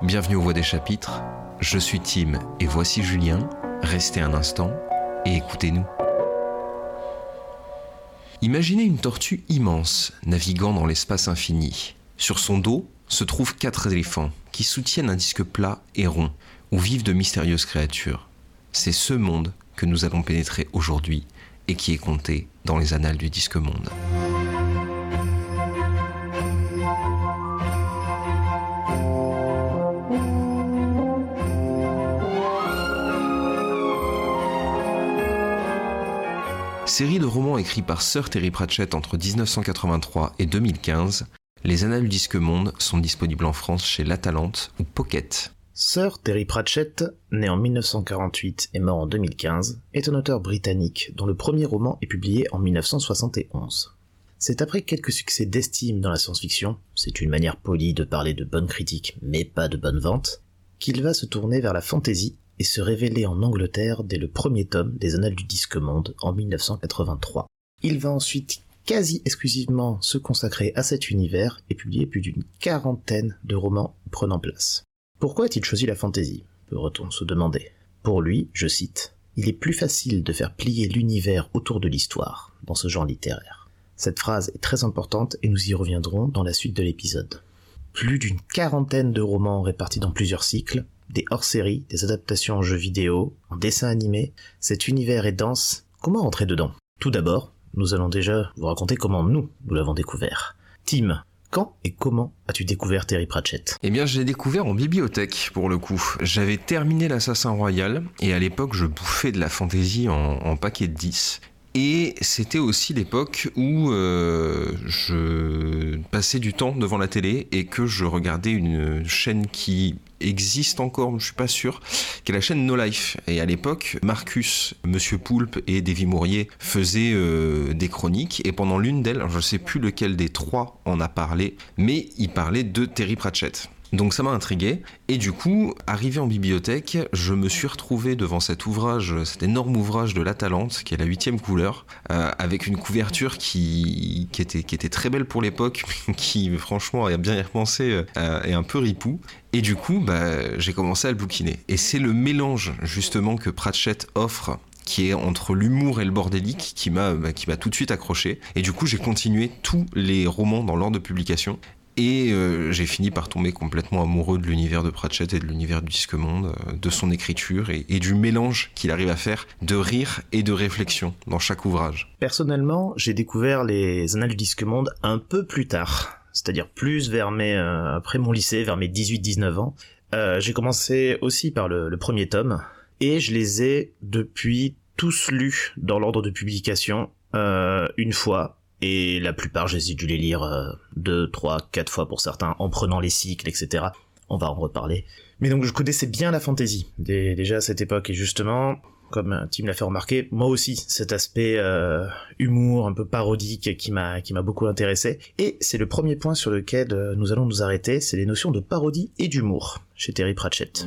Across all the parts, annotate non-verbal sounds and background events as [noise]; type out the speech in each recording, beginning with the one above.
Bienvenue aux Voix des chapitres. Je suis Tim et voici Julien. Restez un instant et écoutez-nous. Imaginez une tortue immense naviguant dans l'espace infini. Sur son dos se trouvent quatre éléphants qui soutiennent un disque plat et rond où vivent de mystérieuses créatures. C'est ce monde que nous allons pénétrer aujourd'hui et qui est compté dans les annales du disque monde. Série de romans écrits par Sir Terry Pratchett entre 1983 et 2015, les Annales du Disque Monde sont disponibles en France chez La Talente ou Pocket. Sir Terry Pratchett, né en 1948 et mort en 2015, est un auteur britannique dont le premier roman est publié en 1971. C'est après quelques succès d'estime dans la science-fiction, c'est une manière polie de parler de bonnes critiques mais pas de bonnes ventes, qu'il va se tourner vers la fantasy et se révéler en Angleterre dès le premier tome des Annales du Disque Monde en 1983. Il va ensuite quasi exclusivement se consacrer à cet univers et publier plus d'une quarantaine de romans prenant place. Pourquoi a-t-il choisi la fantaisie? Peut-on se demander. Pour lui, je cite, Il est plus facile de faire plier l'univers autour de l'histoire dans ce genre littéraire. Cette phrase est très importante et nous y reviendrons dans la suite de l'épisode. Plus d'une quarantaine de romans répartis dans plusieurs cycles, des hors-séries, des adaptations en jeux vidéo, en dessin animé, cet univers est dense. Comment entrer dedans? Tout d'abord, nous allons déjà vous raconter comment nous, nous l'avons découvert. Tim, quand et comment as-tu découvert Terry Pratchett? Eh bien, je l'ai découvert en bibliothèque, pour le coup. J'avais terminé l'Assassin Royal, et à l'époque, je bouffais de la fantaisie en, en paquet de 10. Et c'était aussi l'époque où euh, je passais du temps devant la télé et que je regardais une chaîne qui existe encore, je suis pas sûr, qui est la chaîne No Life. Et à l'époque, Marcus, Monsieur Poulpe et Davy Mourier faisaient euh, des chroniques. Et pendant l'une d'elles, je sais plus lequel des trois en a parlé, mais il parlait de Terry Pratchett. Donc ça m'a intrigué. Et du coup, arrivé en bibliothèque, je me suis retrouvé devant cet ouvrage, cet énorme ouvrage de La Talente, qui est la huitième couleur, euh, avec une couverture qui, était, très belle pour l'époque, [laughs] qui franchement, a bien y repensé, euh, est un peu ripou. Et du coup, bah, j'ai commencé à le bouquiner. Et c'est le mélange justement que Pratchett offre qui est entre l'humour et le bordélique qui m'a bah, qui m'a tout de suite accroché et du coup j'ai continué tous les romans dans l'ordre de publication et euh, j'ai fini par tomber complètement amoureux de l'univers de Pratchett et de l'univers du disque monde, euh, de son écriture et, du mélange qu'il arrive à faire de rire et de réflexion dans chaque ouvrage. Personnellement, j'ai découvert les Annales du disque monde un peu plus tard, c'est-à-dire plus vers mes, euh, après mon lycée, vers mes 18-19 ans. Euh, j'ai commencé aussi par le, le premier tome, et je les ai depuis tous lus dans l'ordre de publication euh, une fois et la plupart j'ai dû les lire euh, deux, trois, quatre fois pour certains, en prenant les cycles, etc. On va en reparler. Mais donc je connaissais bien la fantasy dès- déjà à cette époque et justement, comme euh, Tim l'a fait remarquer, moi aussi cet aspect euh, humour un peu parodique qui m'a qui m'a beaucoup intéressé. Et c'est le premier point sur lequel euh, nous allons nous arrêter, c'est les notions de parodie et d'humour chez Terry Pratchett.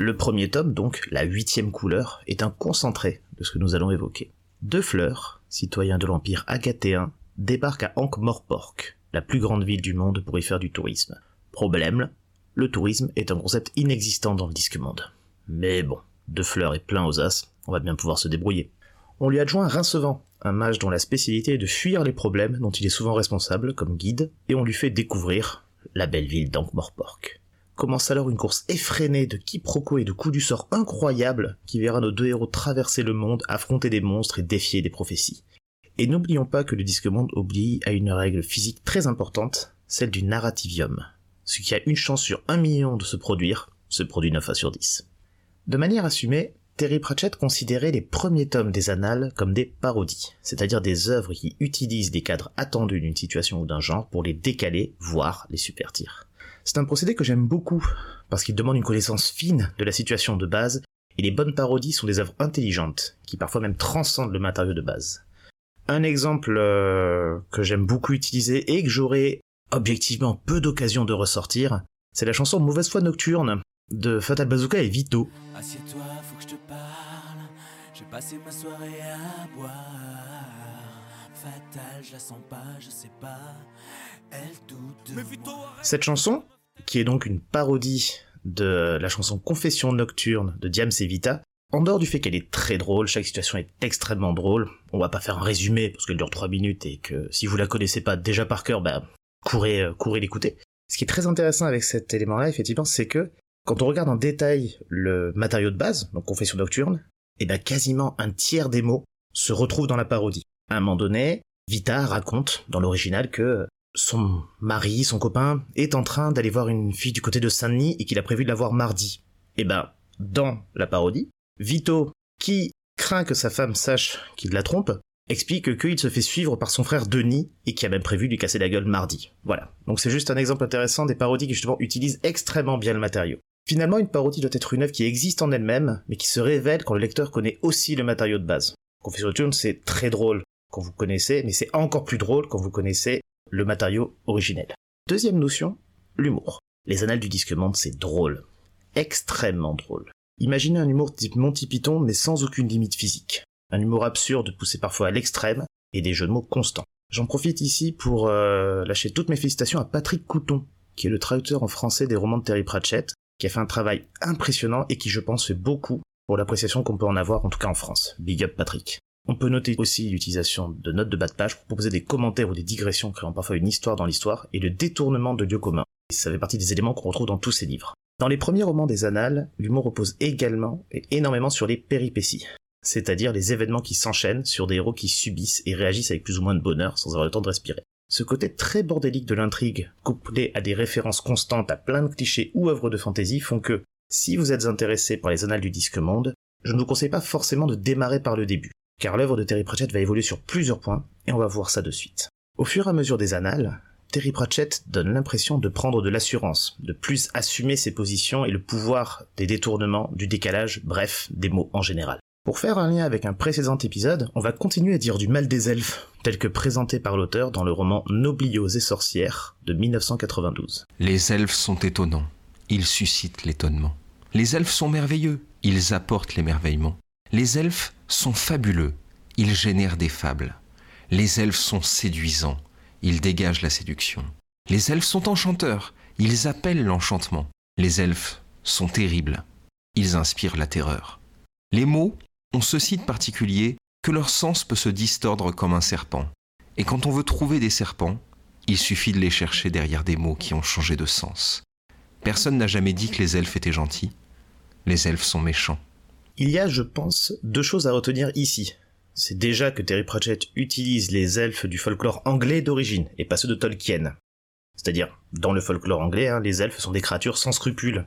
Le premier tome, donc, la huitième couleur, est un concentré de ce que nous allons évoquer. Deux fleurs, citoyens de l'Empire agathéen, débarquent à Ankh-Morpork, la plus grande ville du monde pour y faire du tourisme. Problème, le tourisme est un concept inexistant dans le disque monde. Mais bon, deux fleurs et plein aux as, on va bien pouvoir se débrouiller. On lui adjoint Rincevent, un mage dont la spécialité est de fuir les problèmes dont il est souvent responsable comme guide, et on lui fait découvrir la belle ville d'Ankh-Morpork commence alors une course effrénée de quiproquos et de coups du sort incroyables qui verra nos deux héros traverser le monde, affronter des monstres et défier des prophéties. Et n'oublions pas que le disque monde oblige à une règle physique très importante, celle du narrativium. Ce qui a une chance sur un million de se produire, se produit 9 fois sur 10. De manière assumée, Terry Pratchett considérait les premiers tomes des annales comme des parodies, c'est-à-dire des œuvres qui utilisent des cadres attendus d'une situation ou d'un genre pour les décaler, voire les subvertir. C'est un procédé que j'aime beaucoup, parce qu'il demande une connaissance fine de la situation de base, et les bonnes parodies sont des œuvres intelligentes, qui parfois même transcendent le matériau de base. Un exemple euh, que j'aime beaucoup utiliser et que j'aurais objectivement peu d'occasion de ressortir, c'est la chanson Mauvaise foi nocturne de Fatal Bazooka et Vito. Assieds-toi, faut que je te parle. J'ai passé ma soirée à boire. Cette chanson, qui est donc une parodie de la chanson Confession nocturne de Diams et Vita, en dehors du fait qu'elle est très drôle, chaque situation est extrêmement drôle, on va pas faire un résumé parce qu'elle dure 3 minutes et que si vous la connaissez pas déjà par cœur, bah courez, euh, courez l'écouter. Ce qui est très intéressant avec cet élément-là, effectivement, c'est que quand on regarde en détail le matériau de base, donc Confession nocturne, et eh ben quasiment un tiers des mots se retrouvent dans la parodie. À un moment donné, Vita raconte dans l'original que son mari, son copain, est en train d'aller voir une fille du côté de Saint-Denis et qu'il a prévu de la voir mardi. Et eh ben, dans la parodie, Vito, qui craint que sa femme sache qu'il la trompe, explique qu'il se fait suivre par son frère Denis et qui a même prévu de lui casser la gueule mardi. Voilà. Donc c'est juste un exemple intéressant des parodies qui justement utilisent extrêmement bien le matériau. Finalement, une parodie doit être une œuvre qui existe en elle-même, mais qui se révèle quand le lecteur connaît aussi le matériau de base. Confession Tune, c'est très drôle quand vous connaissez, mais c'est encore plus drôle quand vous connaissez le matériau originel. Deuxième notion, l'humour. Les annales du disque monde, c'est drôle. Extrêmement drôle. Imaginez un humour type Monty Python, mais sans aucune limite physique. Un humour absurde poussé parfois à l'extrême, et des jeux de mots constants. J'en profite ici pour euh, lâcher toutes mes félicitations à Patrick Couton, qui est le traducteur en français des romans de Terry Pratchett, qui a fait un travail impressionnant et qui je pense fait beaucoup pour l'appréciation qu'on peut en avoir, en tout cas en France. Big up Patrick. On peut noter aussi l'utilisation de notes de bas de page pour proposer des commentaires ou des digressions créant parfois une histoire dans l'histoire et le détournement de lieux communs. Ça fait partie des éléments qu'on retrouve dans tous ces livres. Dans les premiers romans des Annales, l'humour repose également et énormément sur les péripéties, c'est-à-dire les événements qui s'enchaînent sur des héros qui subissent et réagissent avec plus ou moins de bonheur sans avoir le temps de respirer. Ce côté très bordélique de l'intrigue, couplé à des références constantes à plein de clichés ou œuvres de fantasy, font que, si vous êtes intéressé par les annales du disque monde, je ne vous conseille pas forcément de démarrer par le début, car l'œuvre de Terry Pratchett va évoluer sur plusieurs points, et on va voir ça de suite. Au fur et à mesure des annales, Terry Pratchett donne l'impression de prendre de l'assurance, de plus assumer ses positions et le pouvoir des détournements, du décalage, bref, des mots en général. Pour faire un lien avec un précédent épisode, on va continuer à dire du mal des elfes, tel que présenté par l'auteur dans le roman Nobliaux et sorcières de 1992. Les elfes sont étonnants, ils suscitent l'étonnement. Les elfes sont merveilleux, ils apportent l'émerveillement. Les elfes sont fabuleux, ils génèrent des fables. Les elfes sont séduisants, ils dégagent la séduction. Les elfes sont enchanteurs, ils appellent l'enchantement. Les elfes sont terribles, ils inspirent la terreur. Les mots ont ceci de particulier que leur sens peut se distordre comme un serpent. Et quand on veut trouver des serpents, il suffit de les chercher derrière des mots qui ont changé de sens. Personne n'a jamais dit que les elfes étaient gentils. Les elfes sont méchants. Il y a, je pense, deux choses à retenir ici. C'est déjà que Terry Pratchett utilise les elfes du folklore anglais d'origine, et pas ceux de Tolkien. C'est-à-dire, dans le folklore anglais, hein, les elfes sont des créatures sans scrupules,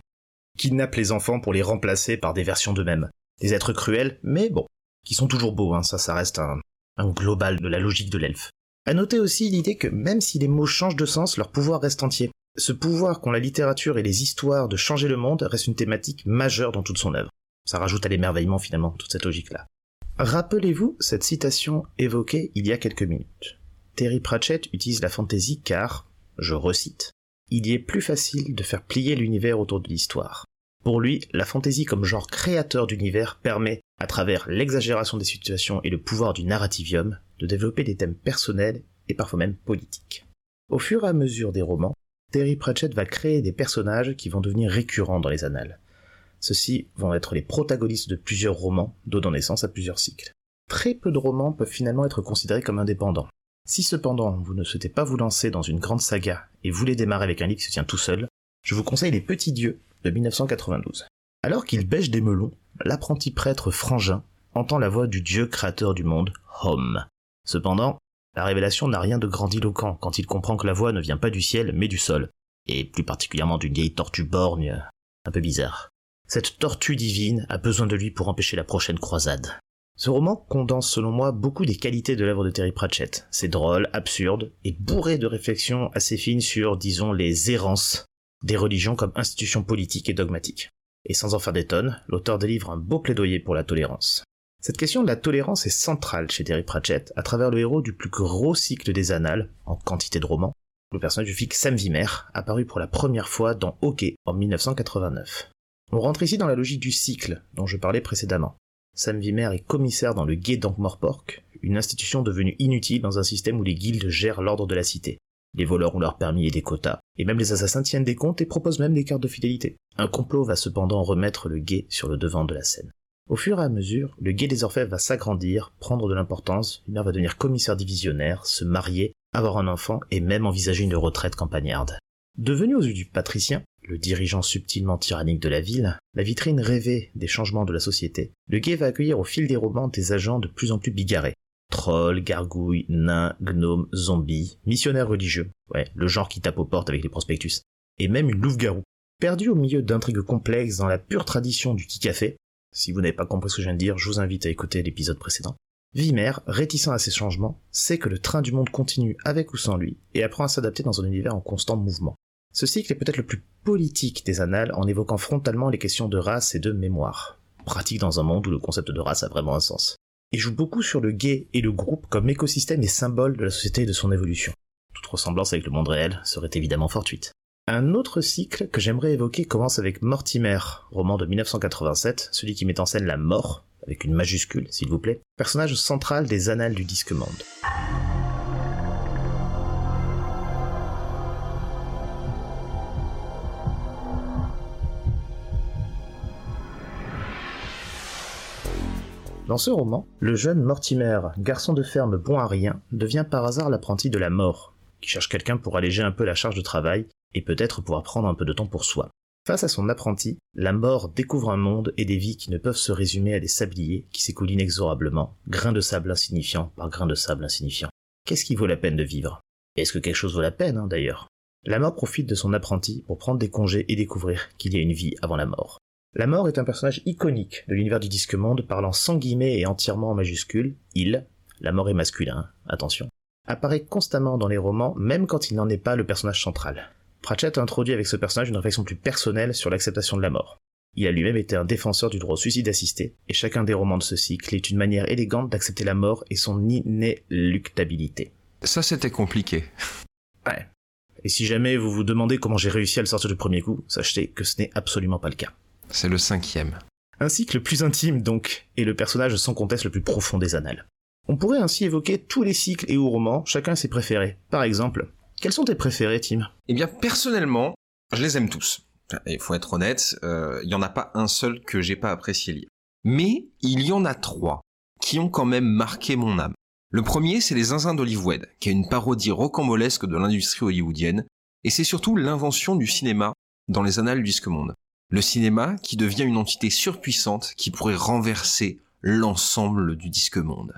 kidnappent les enfants pour les remplacer par des versions d'eux-mêmes des êtres cruels, mais bon, qui sont toujours beaux, hein, ça, ça reste un, global de la logique de l'elfe. À noter aussi l'idée que même si les mots changent de sens, leur pouvoir reste entier. Ce pouvoir qu'ont la littérature et les histoires de changer le monde reste une thématique majeure dans toute son œuvre. Ça rajoute à l'émerveillement finalement, toute cette logique-là. Rappelez-vous cette citation évoquée il y a quelques minutes. Terry Pratchett utilise la fantaisie car, je recite, il y est plus facile de faire plier l'univers autour de l'histoire. Pour lui, la fantaisie comme genre créateur d'univers permet, à travers l'exagération des situations et le pouvoir du narrativium, de développer des thèmes personnels et parfois même politiques. Au fur et à mesure des romans, Terry Pratchett va créer des personnages qui vont devenir récurrents dans les annales. Ceux-ci vont être les protagonistes de plusieurs romans, donnant naissance à plusieurs cycles. Très peu de romans peuvent finalement être considérés comme indépendants. Si cependant vous ne souhaitez pas vous lancer dans une grande saga et voulez démarrer avec un livre qui se tient tout seul, je vous conseille Les Petits Dieux de 1992. Alors qu'il bêche des melons, l'apprenti prêtre Frangin entend la voix du dieu créateur du monde, Hom. Cependant, la révélation n'a rien de grandiloquent quand il comprend que la voix ne vient pas du ciel mais du sol, et plus particulièrement d'une vieille tortue borgne, un peu bizarre. Cette tortue divine a besoin de lui pour empêcher la prochaine croisade. Ce roman condense selon moi beaucoup des qualités de l'œuvre de Terry Pratchett. C'est drôle, absurde, et bourré de réflexions assez fines sur, disons, les errances des religions comme institutions politiques et dogmatiques. Et sans en faire des tonnes, l'auteur délivre un beau plaidoyer pour la tolérance. Cette question de la tolérance est centrale chez Terry Pratchett à travers le héros du plus gros cycle des annales, en quantité de romans, le personnage du flic Sam Vimer, apparu pour la première fois dans Hockey en 1989. On rentre ici dans la logique du cycle dont je parlais précédemment. Sam Vimer est commissaire dans le guet d'Ankh-Morpork, une institution devenue inutile dans un système où les guildes gèrent l'ordre de la cité. Les voleurs ont leur permis et des quotas, et même les assassins tiennent des comptes et proposent même des cartes de fidélité. Un complot va cependant remettre le guet sur le devant de la scène. Au fur et à mesure, le guet des orfèvres va s'agrandir, prendre de l'importance, Vimer va devenir commissaire divisionnaire, se marier, avoir un enfant et même envisager une retraite campagnarde. Devenu aux yeux du patricien, le dirigeant subtilement tyrannique de la ville, la vitrine rêvée des changements de la société, le guet va accueillir au fil des romans des agents de plus en plus bigarrés. Trolls, gargouilles, nains, gnomes, zombies, missionnaires religieux, ouais, le genre qui tape aux portes avec les prospectus, et même une louve-garou. Perdu au milieu d'intrigues complexes dans la pure tradition du qui-café, si vous n'avez pas compris ce que je viens de dire, je vous invite à écouter l'épisode précédent. Vimer, réticent à ces changements, sait que le train du monde continue avec ou sans lui, et apprend à s'adapter dans un univers en constant mouvement. Ce cycle est peut-être le plus politique des annales en évoquant frontalement les questions de race et de mémoire. Pratique dans un monde où le concept de race a vraiment un sens. Il joue beaucoup sur le gay et le groupe comme écosystème et symbole de la société et de son évolution. Toute ressemblance avec le monde réel serait évidemment fortuite. Un autre cycle que j'aimerais évoquer commence avec Mortimer, roman de 1987, celui qui met en scène la mort, avec une majuscule s'il vous plaît, personnage central des annales du disque monde. Dans ce roman, le jeune Mortimer, garçon de ferme bon à rien, devient par hasard l'apprenti de la mort, qui cherche quelqu'un pour alléger un peu la charge de travail et peut-être pouvoir prendre un peu de temps pour soi. Face à son apprenti, la mort découvre un monde et des vies qui ne peuvent se résumer à des sabliers qui s'écoulent inexorablement, grain de sable insignifiant par grain de sable insignifiant. Qu'est-ce qui vaut la peine de vivre? Est-ce que quelque chose vaut la peine, hein, d'ailleurs? La mort profite de son apprenti pour prendre des congés et découvrir qu'il y a une vie avant la mort. La mort est un personnage iconique de l'univers du disque monde parlant sans guillemets et entièrement en majuscule. Il, la mort est masculin, attention, apparaît constamment dans les romans même quand il n'en est pas le personnage central. Pratchett a introduit avec ce personnage une réflexion plus personnelle sur l'acceptation de la mort. Il a lui-même été un défenseur du droit au suicide assisté, et chacun des romans de ce cycle est une manière élégante d'accepter la mort et son inéluctabilité. Ça, c'était compliqué. Ouais. Et si jamais vous vous demandez comment j'ai réussi à le sortir du premier coup, sachez que ce n'est absolument pas le cas. C'est le cinquième. Un cycle plus intime donc, et le personnage sans conteste le plus profond des annales. On pourrait ainsi évoquer tous les cycles et ou romans, chacun ses préférés. Par exemple, quels sont tes préférés, Tim? Eh bien, personnellement, je les aime tous. Il faut être honnête, il n'y en a pas un seul que j'ai pas apprécié lire. Mais il y en a trois qui ont quand même marqué mon âme. Le premier, c'est Les Zinzins d'Hollywood, qui est une parodie rocambolesque de l'industrie hollywoodienne, et c'est surtout l'invention du cinéma dans les annales du disque monde. Le cinéma qui devient une entité surpuissante qui pourrait renverser l'ensemble du disque monde.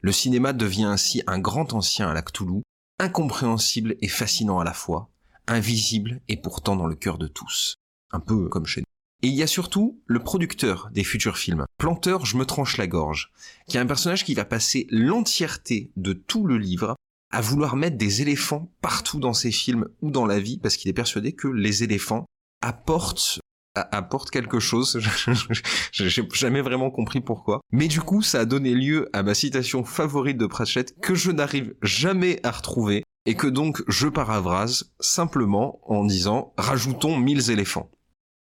Le cinéma devient ainsi un grand ancien à la Cthulhu, incompréhensible et fascinant à la fois, invisible et pourtant dans le cœur de tous. Un peu comme chez nous. Et il y a surtout le producteur des futurs films, Planteur Je me tranche la gorge, qui est un personnage qui va passer l'entièreté de tout le livre à vouloir mettre des éléphants partout dans ses films ou dans la vie parce qu'il est persuadé que les éléphants apportent apporte quelque chose. [laughs] J'ai jamais vraiment compris pourquoi. Mais du coup, ça a donné lieu à ma citation favorite de Pratchett que je n'arrive jamais à retrouver et que donc je paravrase simplement en disant rajoutons mille éléphants.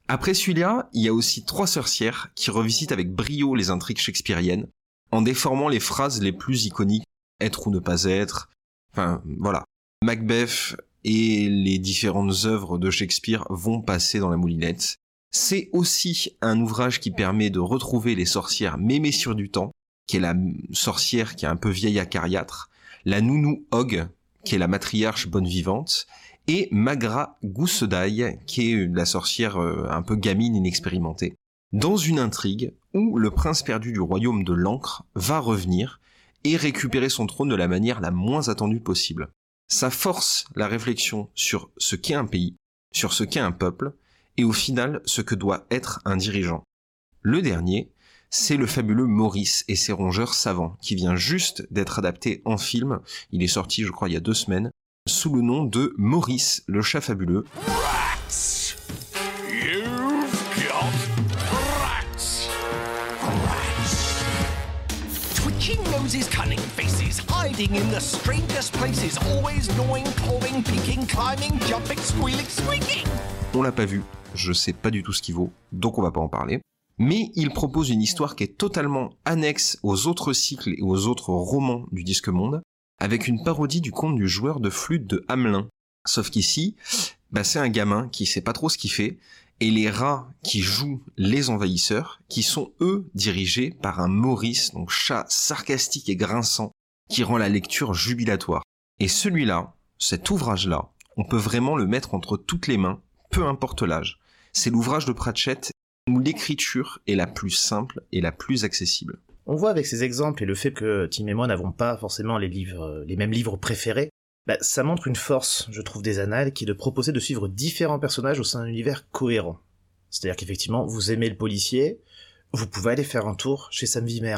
Après celui-là, il y a aussi trois sorcières qui revisitent avec brio les intrigues shakespeariennes en déformant les phrases les plus iconiques être ou ne pas être. Enfin, voilà. Macbeth et les différentes œuvres de Shakespeare vont passer dans la moulinette. C'est aussi un ouvrage qui permet de retrouver les sorcières Mémé sur du temps, qui est la sorcière qui est un peu vieille acariâtre, la nounou Hog, qui est la matriarche bonne vivante, et Magra Goussedaille, qui est la sorcière euh, un peu gamine inexpérimentée, dans une intrigue où le prince perdu du royaume de l'encre va revenir et récupérer son trône de la manière la moins attendue possible. Ça force la réflexion sur ce qu'est un pays, sur ce qu'est un peuple, et au final ce que doit être un dirigeant. Le dernier, c'est le fabuleux Maurice et ses rongeurs savants, qui vient juste d'être adapté en film, il est sorti je crois il y a deux semaines, sous le nom de Maurice le chat fabuleux. in the places, always gnawing, picking, climbing, jumping, squealing, squeaking. On l'a pas vu, je sais pas du tout ce qu'il vaut, donc on va pas en parler. mais il propose une histoire qui est totalement annexe aux autres cycles et aux autres romans du disque monde, avec une parodie du conte du joueur de flûte de Hamelin. Sauf qu'ici, bah, c'est un gamin qui sait pas trop ce qu'il fait, et les rats qui jouent les envahisseurs, qui sont eux dirigés par un Maurice, donc chat sarcastique et grinçant, qui rend la lecture jubilatoire. Et celui-là, cet ouvrage-là, on peut vraiment le mettre entre toutes les mains, peu importe l'âge. C'est l'ouvrage de Pratchett où l'écriture est la plus simple et la plus accessible. On voit avec ces exemples et le fait que Tim et moi n'avons pas forcément les livres, les mêmes livres préférés, bah, ça montre une force, je trouve, des annales, qui est de proposer de suivre différents personnages au sein d'un univers cohérent. C'est-à-dire qu'effectivement, vous aimez le policier, vous pouvez aller faire un tour chez Sam Vimer.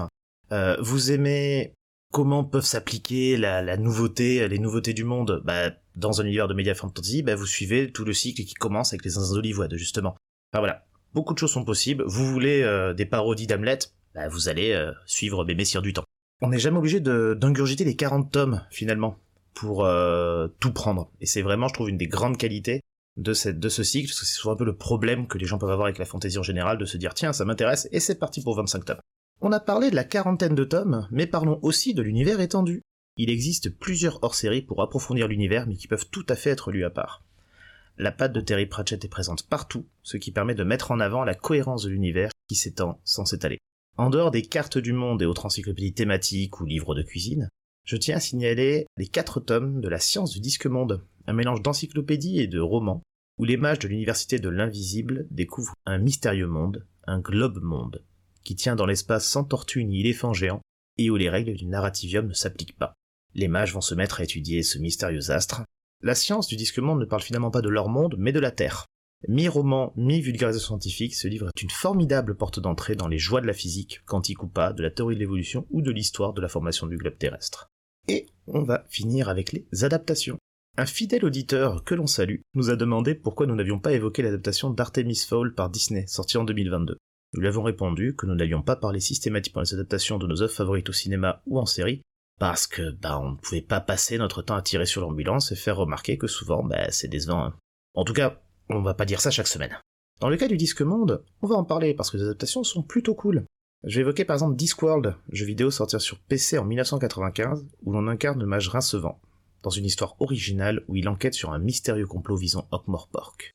Euh, vous aimez comment peuvent s'appliquer la, nouveauté, les nouveautés du monde bah, dans un univers de Media Fantasy, bah, vous suivez tout le cycle qui commence avec les Indes justement. Enfin voilà, beaucoup de choses sont possibles. Vous voulez euh, des parodies d'Hamlet, bah, vous allez euh, suivre Bébé Sire du Temps. On n'est jamais obligé d'ingurgiter les 40 tomes, finalement, pour euh, tout prendre. Et c'est vraiment, je trouve, une des grandes qualités de, de ce cycle, parce que c'est souvent un peu le problème que les gens peuvent avoir avec la fantaisie en général, de se dire, tiens, ça m'intéresse, et c'est parti pour 25 tomes. On a parlé de la quarantaine de tomes, mais parlons aussi de l'univers étendu. Il existe plusieurs hors-séries pour approfondir l'univers, mais qui peuvent tout à fait être lus à part. La patte de Terry Pratchett est présente partout, ce qui permet de mettre en avant la cohérence de l'univers qui s'étend sans s'étaler. En dehors des cartes du monde et autres encyclopédies thématiques ou livres de cuisine, je tiens à signaler les quatre tomes de la science du disque monde, un mélange d'encyclopédie et de romans, où les mages de l'université de l'invisible découvrent un mystérieux monde, un globe monde, qui tient dans l'espace sans tortue ni éléphant géant, et où les règles du narrativium ne s'appliquent pas. Les mages vont se mettre à étudier ce mystérieux astre. La science du disque monde ne parle finalement pas de leur monde, mais de la Terre. Mi-roman, mi-vulgarisation scientifique, ce livre est une formidable porte d'entrée dans les joies de la physique, quantique ou pas, de la théorie de l'évolution ou de l'histoire de la formation du globe terrestre. Et on va finir avec les adaptations. Un fidèle auditeur que l'on salue nous a demandé pourquoi nous n'avions pas évoqué l'adaptation d'Artemis Fowl par Disney, sortie en 2022. Nous lui avons répondu que nous n'allions pas parler systématiquement des adaptations de nos œuvres favorites au cinéma ou en série, parce que bah on ne pouvait pas passer notre temps à tirer sur l'ambulance et faire remarquer que souvent bah c'est décevant. Hein. En tout cas, on va pas dire ça chaque semaine. Dans le cas du disque monde, on va en parler parce que les adaptations sont plutôt cool. Je vais évoquer par exemple Discworld, jeu vidéo sorti sur PC en 1995, où l'on incarne le mage Rincevant, dans une histoire originale où il enquête sur un mystérieux complot visant Pork.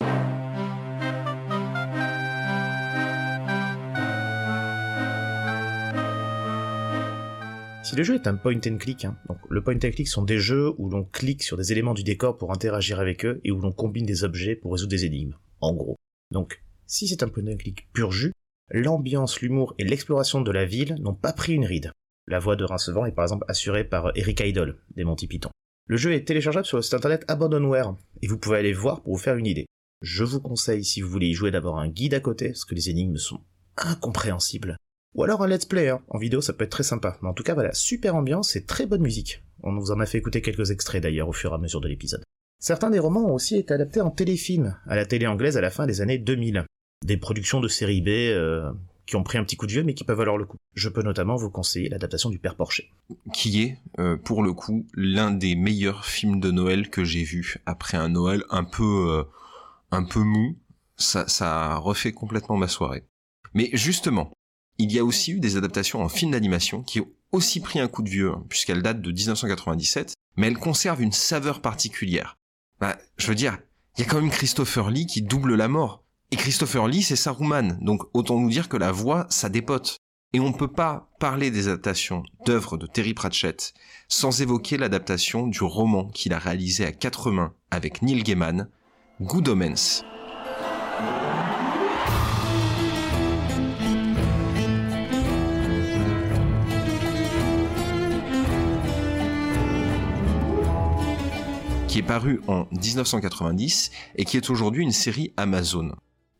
Si le jeu est un point and click, hein, donc le point and click sont des jeux où l'on clique sur des éléments du décor pour interagir avec eux et où l'on combine des objets pour résoudre des énigmes, en gros. Donc, si c'est un point and click pur jus, l'ambiance, l'humour et l'exploration de la ville n'ont pas pris une ride. La voix de Rincevant est par exemple assurée par Eric Idle, des Monty Python. Le jeu est téléchargeable sur le site internet Abandonware, et vous pouvez aller voir pour vous faire une idée. Je vous conseille, si vous voulez y jouer, d'avoir un guide à côté, parce que les énigmes sont incompréhensibles. Ou alors un let's play, hein. en vidéo ça peut être très sympa. Mais en tout cas voilà, super ambiance et très bonne musique. On vous en a fait écouter quelques extraits d'ailleurs au fur et à mesure de l'épisode. Certains des romans ont aussi été adaptés en téléfilm, à la télé anglaise à la fin des années 2000. Des productions de série B euh, qui ont pris un petit coup de vieux mais qui peuvent valoir le coup. Je peux notamment vous conseiller l'adaptation du Père Porcher. Qui est, euh, pour le coup, l'un des meilleurs films de Noël que j'ai vu après un Noël un peu, euh, un peu mou. Ça, ça refait complètement ma soirée. Mais justement, il y a aussi eu des adaptations en film d'animation qui ont aussi pris un coup de vieux, hein, puisqu'elles datent de 1997, mais elles conservent une saveur particulière. Bah, je veux dire, il y a quand même Christopher Lee qui double la mort. Et Christopher Lee, c'est Saruman, donc autant nous dire que la voix, ça dépote. Et on ne peut pas parler des adaptations d'œuvres de Terry Pratchett sans évoquer l'adaptation du roman qu'il a réalisé à quatre mains avec Neil Gaiman, Good Omens. Qui est paru en 1990 et qui est aujourd'hui une série Amazon.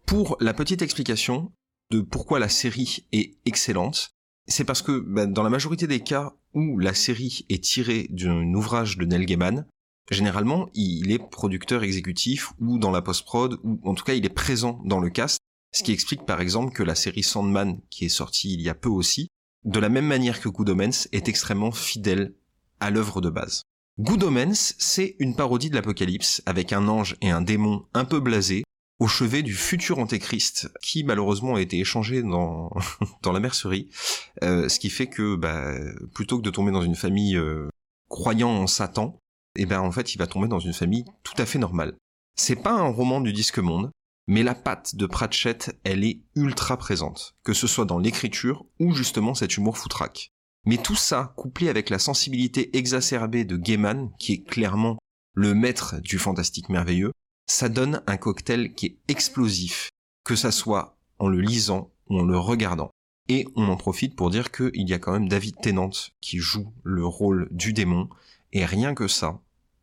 Pour la petite explication de pourquoi la série est excellente, c'est parce que bah, dans la majorité des cas où la série est tirée d'un ouvrage de Neil Gaiman, généralement il est producteur exécutif ou dans la post-prod ou en tout cas il est présent dans le cast, ce qui explique par exemple que la série Sandman qui est sortie il y a peu aussi, de la même manière que Good Omens, est extrêmement fidèle à l'œuvre de base. Good Omens, c'est une parodie de l'Apocalypse avec un ange et un démon un peu blasés, au chevet du futur antéchrist qui malheureusement a été échangé dans [laughs] dans la mercerie, euh, ce qui fait que bah, plutôt que de tomber dans une famille euh, croyant en Satan, et eh ben en fait il va tomber dans une famille tout à fait normale. C'est pas un roman du disque monde, mais la patte de Pratchett, elle est ultra présente, que ce soit dans l'écriture ou justement cet humour foutraque. Mais tout ça, couplé avec la sensibilité exacerbée de Gaiman, qui est clairement le maître du fantastique merveilleux, ça donne un cocktail qui est explosif, que ça soit en le lisant ou en le regardant. Et on en profite pour dire qu'il y a quand même David Tennant qui joue le rôle du démon, et rien que ça,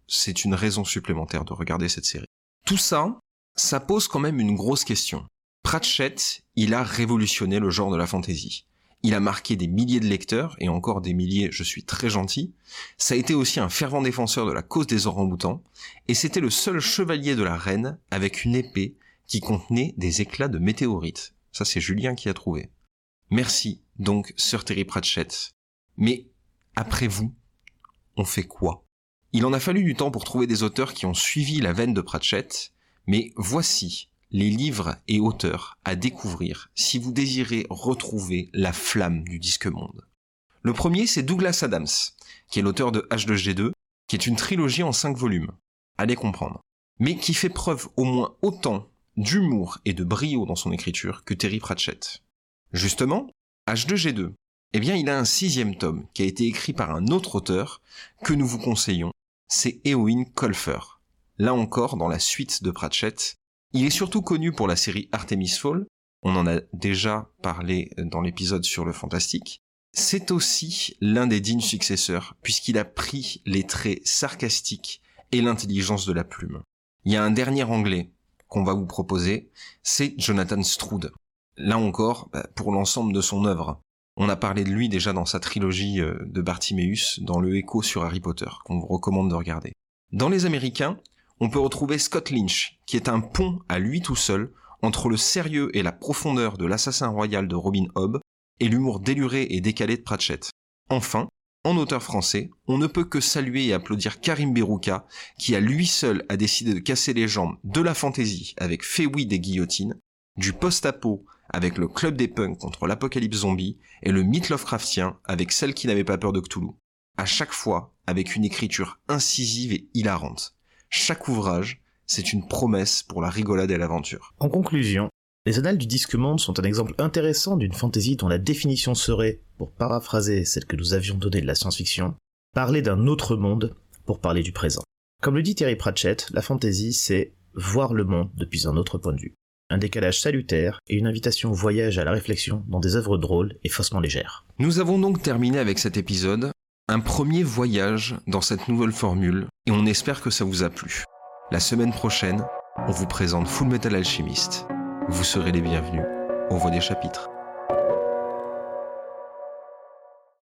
c'est une raison supplémentaire de regarder cette série. Tout ça, ça pose quand même une grosse question. Pratchett, il a révolutionné le genre de la fantasy. Il a marqué des milliers de lecteurs, et encore des milliers, je suis très gentil. Ça a été aussi un fervent défenseur de la cause des orang-outans, et c'était le seul chevalier de la reine avec une épée qui contenait des éclats de météorites. Ça, c'est Julien qui a trouvé. Merci, donc, Sir Terry Pratchett. Mais, après vous, on fait quoi? Il en a fallu du temps pour trouver des auteurs qui ont suivi la veine de Pratchett, mais voici les livres et auteurs à découvrir si vous désirez retrouver la flamme du disque monde. Le premier, c'est Douglas Adams, qui est l'auteur de H2G2, qui est une trilogie en cinq volumes. Allez comprendre. Mais qui fait preuve au moins autant d'humour et de brio dans son écriture que Terry Pratchett. Justement, H2G2, eh bien, il a un sixième tome qui a été écrit par un autre auteur que nous vous conseillons, c'est Eowyn Colfer. Là encore, dans la suite de Pratchett, il est surtout connu pour la série Artemis Fall, on en a déjà parlé dans l'épisode sur le fantastique. C'est aussi l'un des dignes successeurs, puisqu'il a pris les traits sarcastiques et l'intelligence de la plume. Il y a un dernier anglais qu'on va vous proposer, c'est Jonathan Stroud. Là encore, bah, pour l'ensemble de son œuvre. On a parlé de lui déjà dans sa trilogie euh, de Bartimeus, dans le Écho sur Harry Potter, qu'on vous recommande de regarder. Dans les Américains, on peut retrouver Scott Lynch, qui est un pont à lui tout seul entre le sérieux et la profondeur de l'assassin royal de Robin Hobb et l'humour déluré et décalé de Pratchett. Enfin, en auteur français, on ne peut que saluer et applaudir Karim Berouka, qui à lui seul a décidé de casser les jambes de la fantaisie avec Féoui des guillotines, du post-apo avec le club des punks contre l'apocalypse zombie et le mythe Lovecraftien avec celle qui n'avait pas peur de Cthulhu. À chaque fois avec une écriture incisive et hilarante. Chaque ouvrage, c'est une promesse pour la rigolade et l'aventure. En conclusion, les Annales du Disque Monde sont un exemple intéressant d'une fantaisie dont la définition serait, pour paraphraser celle que nous avions donnée de la science-fiction, parler d'un autre monde pour parler du présent. Comme le dit Terry Pratchett, la fantaisie, c'est voir le monde depuis un autre point de vue. Un décalage salutaire et une invitation au voyage à la réflexion dans des œuvres drôles et faussement légères. Nous avons donc terminé avec cet épisode un premier voyage dans cette nouvelle formule et on espère que ça vous a plu. La semaine prochaine, on vous présente Full Metal Alchemist. Vous serez les bienvenus. On voit des chapitres.